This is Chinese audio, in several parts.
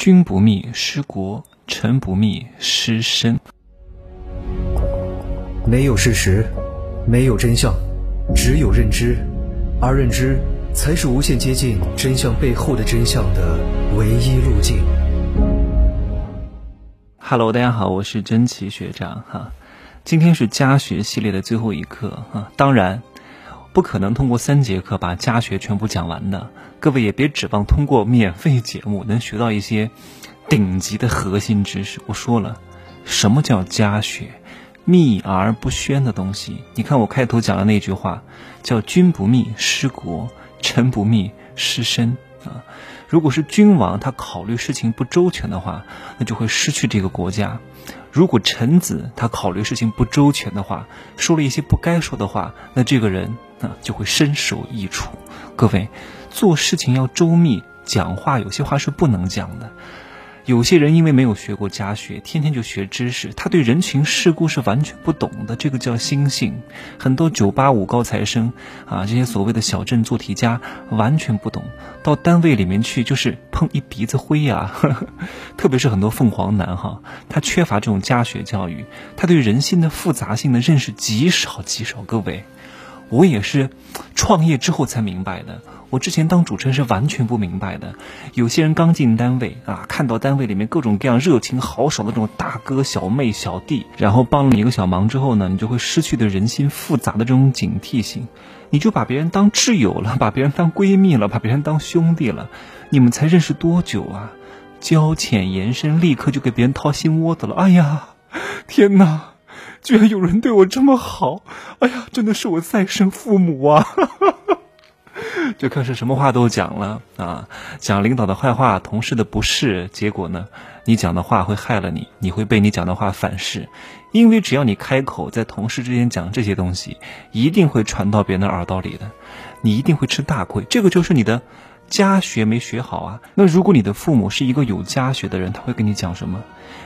君不密失国，臣不密失身。没有事实，没有真相，只有认知，而认知才是无限接近真相背后的真相的唯一路径。Hello，大家好，我是真奇学长哈。今天是家学系列的最后一课哈，当然不可能通过三节课把家学全部讲完的。各位也别指望通过免费节目能学到一些顶级的核心知识。我说了，什么叫家学？秘而不宣的东西。你看我开头讲的那句话，叫“君不密失国，臣不密失身”啊。如果是君王，他考虑事情不周全的话，那就会失去这个国家；如果臣子他考虑事情不周全的话，说了一些不该说的话，那这个人啊就会身首异处。各位，做事情要周密，讲话有些话是不能讲的。有些人因为没有学过家学，天天就学知识，他对人情世故是完全不懂的。这个叫心性。很多九八五高材生啊，这些所谓的小镇做题家，完全不懂。到单位里面去就是碰一鼻子灰呀。特别是很多凤凰男哈，他缺乏这种家学教育，他对人心的复杂性的认识极少极少。各位，我也是创业之后才明白的。我之前当主持人是完全不明白的，有些人刚进单位啊，看到单位里面各种各样热情豪爽的这种大哥小妹小弟，然后帮了你一个小忙之后呢，你就会失去对人心复杂的这种警惕性，你就把别人当挚友了，把别人当闺蜜了，把别人当兄弟了，你们才认识多久啊？交浅言深，立刻就给别人掏心窝子了。哎呀，天哪，居然有人对我这么好！哎呀，真的是我再生父母啊！就开始什么话都讲了啊，讲领导的坏话，同事的不是，结果呢，你讲的话会害了你，你会被你讲的话反噬，因为只要你开口在同事之间讲这些东西，一定会传到别人的耳朵里的，你一定会吃大亏。这个就是你的家学没学好啊。那如果你的父母是一个有家学的人，他会跟你讲什么？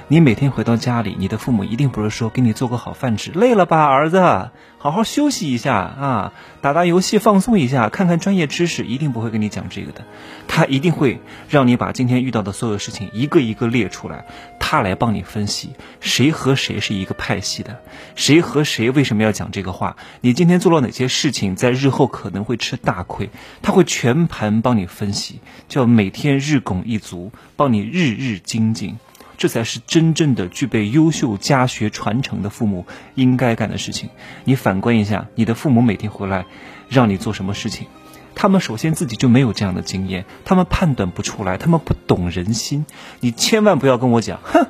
你每天回到家里，你的父母一定不是说给你做个好饭吃，累了吧，儿子，好好休息一下啊，打打游戏放松一下，看看专业知识，一定不会跟你讲这个的。他一定会让你把今天遇到的所有事情一个一个列出来，他来帮你分析谁和谁是一个派系的，谁和谁为什么要讲这个话，你今天做了哪些事情，在日后可能会吃大亏，他会全盘帮你分析，叫每天日拱一卒，帮你日日精进。这才是真正的具备优秀家学传承的父母应该干的事情。你反观一下，你的父母每天回来让你做什么事情？他们首先自己就没有这样的经验，他们判断不出来，他们不懂人心。你千万不要跟我讲，哼，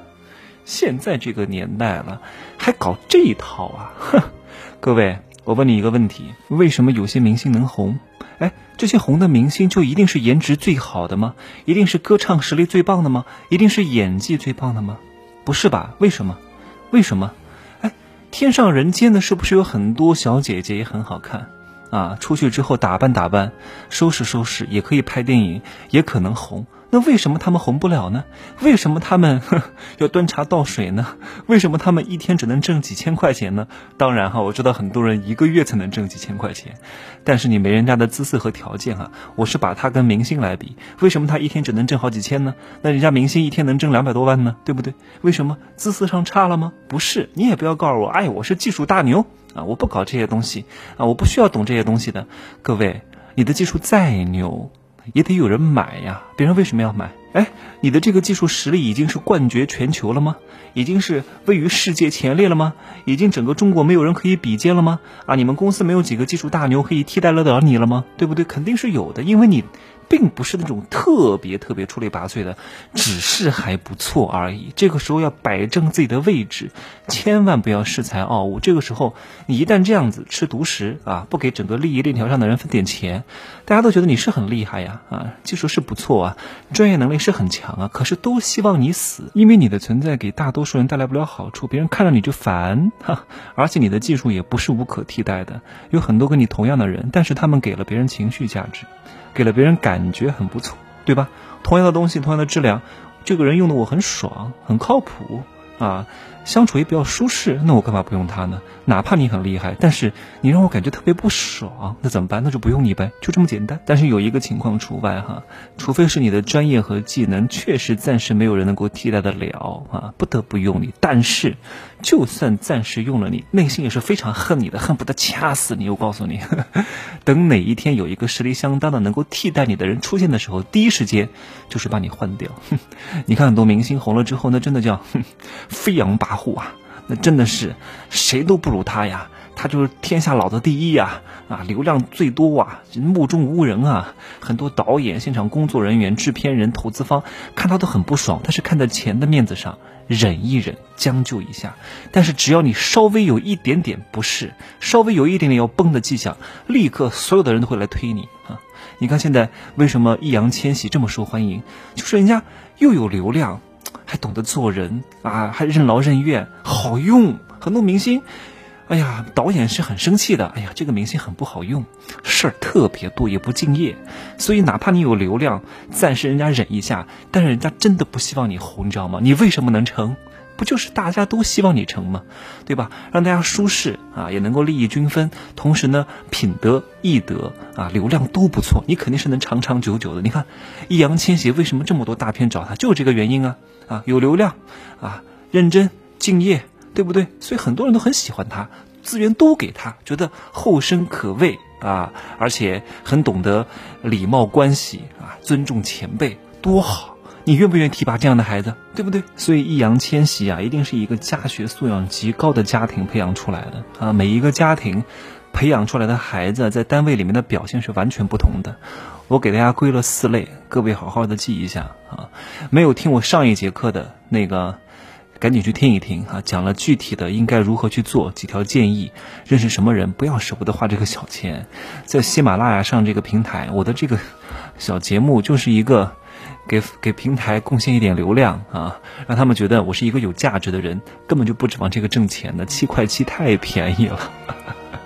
现在这个年代了，还搞这一套啊！哼，各位，我问你一个问题：为什么有些明星能红？哎，这些红的明星就一定是颜值最好的吗？一定是歌唱实力最棒的吗？一定是演技最棒的吗？不是吧？为什么？为什么？哎，天上人间的是不是有很多小姐姐也很好看啊？出去之后打扮打扮，收拾收拾，也可以拍电影，也可能红。那为什么他们红不了呢？为什么他们呵要端茶倒水呢？为什么他们一天只能挣几千块钱呢？当然哈，我知道很多人一个月才能挣几千块钱，但是你没人家的姿色和条件啊。我是把他跟明星来比，为什么他一天只能挣好几千呢？那人家明星一天能挣两百多万呢？对不对？为什么姿色上差了吗？不是，你也不要告诉我，哎，我是技术大牛啊，我不搞这些东西啊，我不需要懂这些东西的。各位，你的技术再牛。也得有人买呀，别人为什么要买？哎，你的这个技术实力已经是冠绝全球了吗？已经是位于世界前列了吗？已经整个中国没有人可以比肩了吗？啊，你们公司没有几个技术大牛可以替代得了你了吗？对不对？肯定是有的，因为你。并不是那种特别特别出类拔萃的，只是还不错而已。这个时候要摆正自己的位置，千万不要恃才傲物。这个时候，你一旦这样子吃独食啊，不给整个利益链条上的人分点钱，大家都觉得你是很厉害呀啊，技术是不错啊，专业能力是很强啊，可是都希望你死，因为你的存在给大多数人带来不了好处，别人看着你就烦哈。而且你的技术也不是无可替代的，有很多跟你同样的人，但是他们给了别人情绪价值。给了别人感觉很不错，对吧？同样的东西，同样的质量，这个人用的我很爽，很靠谱，啊，相处也比较舒适，那我干嘛不用他呢？哪怕你很厉害，但是你让我感觉特别不爽，那怎么办？那就不用你呗，就这么简单。但是有一个情况除外哈，除非是你的专业和技能确实暂时没有人能够替代得了啊，不得不用你。但是，就算暂时用了你，内心也是非常恨你的，恨不得掐死你。我告诉你，等哪一天有一个实力相当的能够替代你的人出现的时候，第一时间就是把你换掉。你看很多明星红了之后，那真的叫飞扬跋扈啊。那真的是谁都不如他呀，他就是天下老子第一呀！啊，流量最多啊，目中无人啊！很多导演、现场工作人员、制片人、投资方看他都很不爽，但是看在钱的面子上，忍一忍，将就一下。但是只要你稍微有一点点不适，稍微有一点点要崩的迹象，立刻所有的人都会来推你啊！你看现在为什么易烊千玺这么受欢迎？就是人家又有流量。还懂得做人啊，还任劳任怨，好用。很多明星，哎呀，导演是很生气的。哎呀，这个明星很不好用，事儿特别多，也不敬业。所以哪怕你有流量，暂时人家忍一下，但是人家真的不希望你红，你知道吗？你为什么能成？不就是大家都希望你成吗？对吧？让大家舒适啊，也能够利益均分，同时呢，品德、艺德啊，流量都不错，你肯定是能长长久久的。你看，易烊千玺为什么这么多大片找他，就是这个原因啊啊，有流量啊，认真敬业，对不对？所以很多人都很喜欢他，资源都给他，觉得后生可畏啊，而且很懂得礼貌关系啊，尊重前辈，多好。你愿不愿意提拔这样的孩子，对不对？所以易烊千玺啊，一定是一个家学素养极高的家庭培养出来的啊。每一个家庭培养出来的孩子，在单位里面的表现是完全不同的。我给大家归了四类，各位好好的记一下啊。没有听我上一节课的那个，赶紧去听一听啊，讲了具体的应该如何去做，几条建议。认识什么人，不要舍不得花这个小钱。在喜马拉雅上这个平台，我的这个小节目就是一个。给给平台贡献一点流量啊，让他们觉得我是一个有价值的人，根本就不指望这个挣钱的，七块七太便宜了。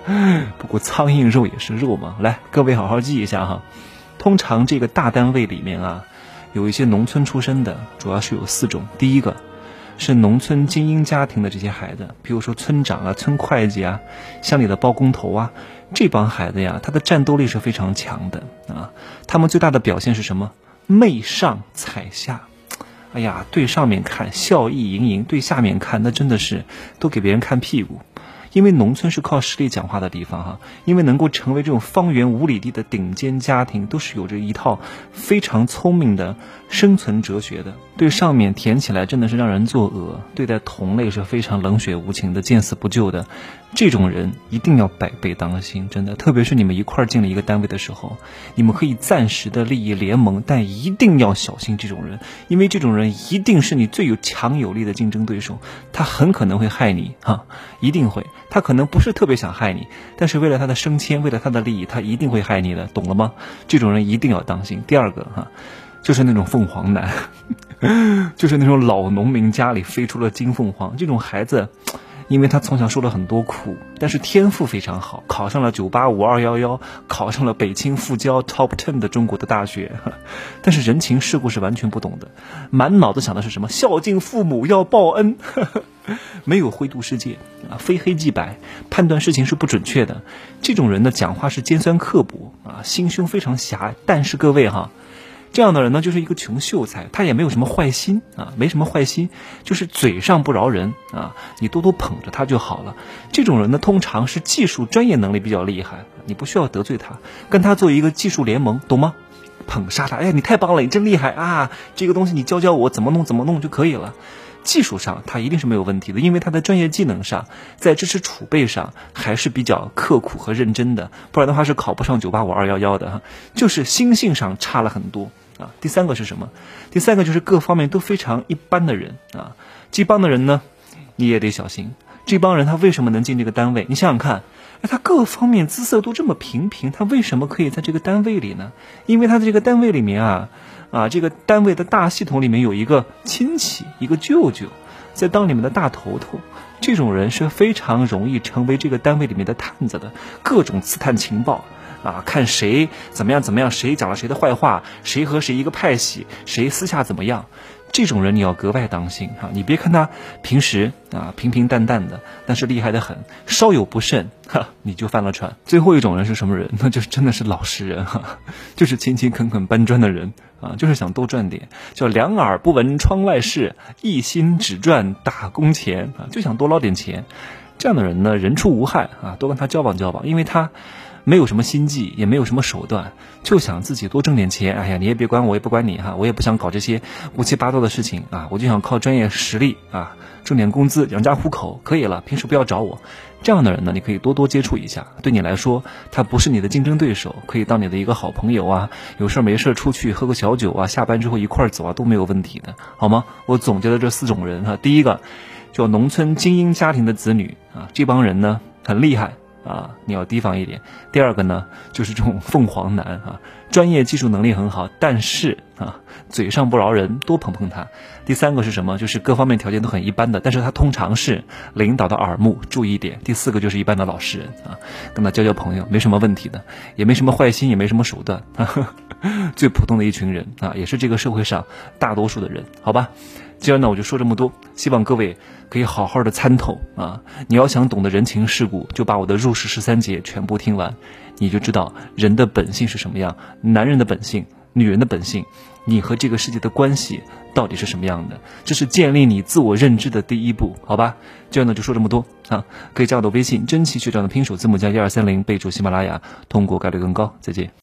不过苍蝇肉也是肉嘛，来，各位好好记一下哈。通常这个大单位里面啊，有一些农村出身的，主要是有四种。第一个是农村精英家庭的这些孩子，比如说村长啊、村会计啊、乡里的包工头啊，这帮孩子呀，他的战斗力是非常强的啊。他们最大的表现是什么？媚上踩下，哎呀，对上面看笑意盈盈，对下面看那真的是都给别人看屁股。因为农村是靠实力讲话的地方哈，因为能够成为这种方圆五里地的顶尖家庭，都是有着一套非常聪明的生存哲学的。对上面舔起来真的是让人作恶，对待同类是非常冷血无情的、见死不救的。这种人一定要百倍当心，真的。特别是你们一块儿进了一个单位的时候，你们可以暂时的利益联盟，但一定要小心这种人，因为这种人一定是你最有强有力的竞争对手，他很可能会害你哈，一定会。他可能不是特别想害你，但是为了他的升迁，为了他的利益，他一定会害你的，懂了吗？这种人一定要当心。第二个哈。就是那种凤凰男，就是那种老农民家里飞出了金凤凰。这种孩子，因为他从小受了很多苦，但是天赋非常好，考上了九八五二幺幺，考上了北清复交 top ten 的中国的大学。但是人情世故是完全不懂的，满脑子想的是什么孝敬父母要报恩，没有灰度世界啊，非黑即白，判断事情是不准确的。这种人的讲话是尖酸刻薄啊，心胸非常狭隘。但是各位哈。这样的人呢，就是一个穷秀才，他也没有什么坏心啊，没什么坏心，就是嘴上不饶人啊，你多多捧着他就好了。这种人呢，通常是技术专业能力比较厉害，你不需要得罪他，跟他做一个技术联盟，懂吗？捧杀他，哎呀，你太棒了，你真厉害啊！这个东西你教教我怎么弄怎么弄就可以了。技术上他一定是没有问题的，因为他的专业技能上，在知识储备上还是比较刻苦和认真的，不然的话是考不上九八五二幺幺的哈。就是心性上差了很多啊。第三个是什么？第三个就是各方面都非常一般的人啊。这帮的人呢，你也得小心。这帮人他为什么能进这个单位？你想想看，哎，他各方面姿色都这么平平，他为什么可以在这个单位里呢？因为他在这个单位里面啊。啊，这个单位的大系统里面有一个亲戚，一个舅舅，在当你们的大头头。这种人是非常容易成为这个单位里面的探子的，各种刺探情报啊，看谁怎么样怎么样，谁讲了谁的坏话，谁和谁一个派系，谁私下怎么样。这种人你要格外当心哈。你别看他平时啊平平淡淡的，但是厉害的很，稍有不慎哈你就翻了船。最后一种人是什么人？那就是真的是老实人哈，就是勤勤恳恳搬砖的人啊，就是想多赚点，叫两耳不闻窗外事，一心只赚打工钱啊，就想多捞点钱。这样的人呢，人畜无害啊，多跟他交往交往，因为他。没有什么心计，也没有什么手段，就想自己多挣点钱。哎呀，你也别管我，也不管你哈，我也不想搞这些乌七八糟的事情啊，我就想靠专业实力啊，挣点工资养家糊口，可以了。平时不要找我。这样的人呢，你可以多多接触一下。对你来说，他不是你的竞争对手，可以当你的一个好朋友啊。有事没事出去喝个小酒啊，下班之后一块走啊，都没有问题的，好吗？我总结了这四种人哈，第一个叫农村精英家庭的子女啊，这帮人呢很厉害。啊，你要提防一点。第二个呢，就是这种凤凰男啊，专业技术能力很好，但是啊，嘴上不饶人，多捧捧他。第三个是什么？就是各方面条件都很一般的，但是他通常是领导的耳目，注意点。第四个就是一般的老实人啊，跟他交交朋友没什么问题的，也没什么坏心，也没什么手段，最普通的一群人啊，也是这个社会上大多数的人，好吧？今儿呢，我就说这么多，希望各位可以好好的参透啊！你要想懂得人情世故，就把我的入世十三节全部听完，你就知道人的本性是什么样，男人的本性，女人的本性，你和这个世界的关系到底是什么样的？这是建立你自我认知的第一步，好吧？今儿呢就说这么多啊！可以加我的微信，真奇学长的拼手字母加一二三零，备注喜马拉雅，通过概率更高。再见。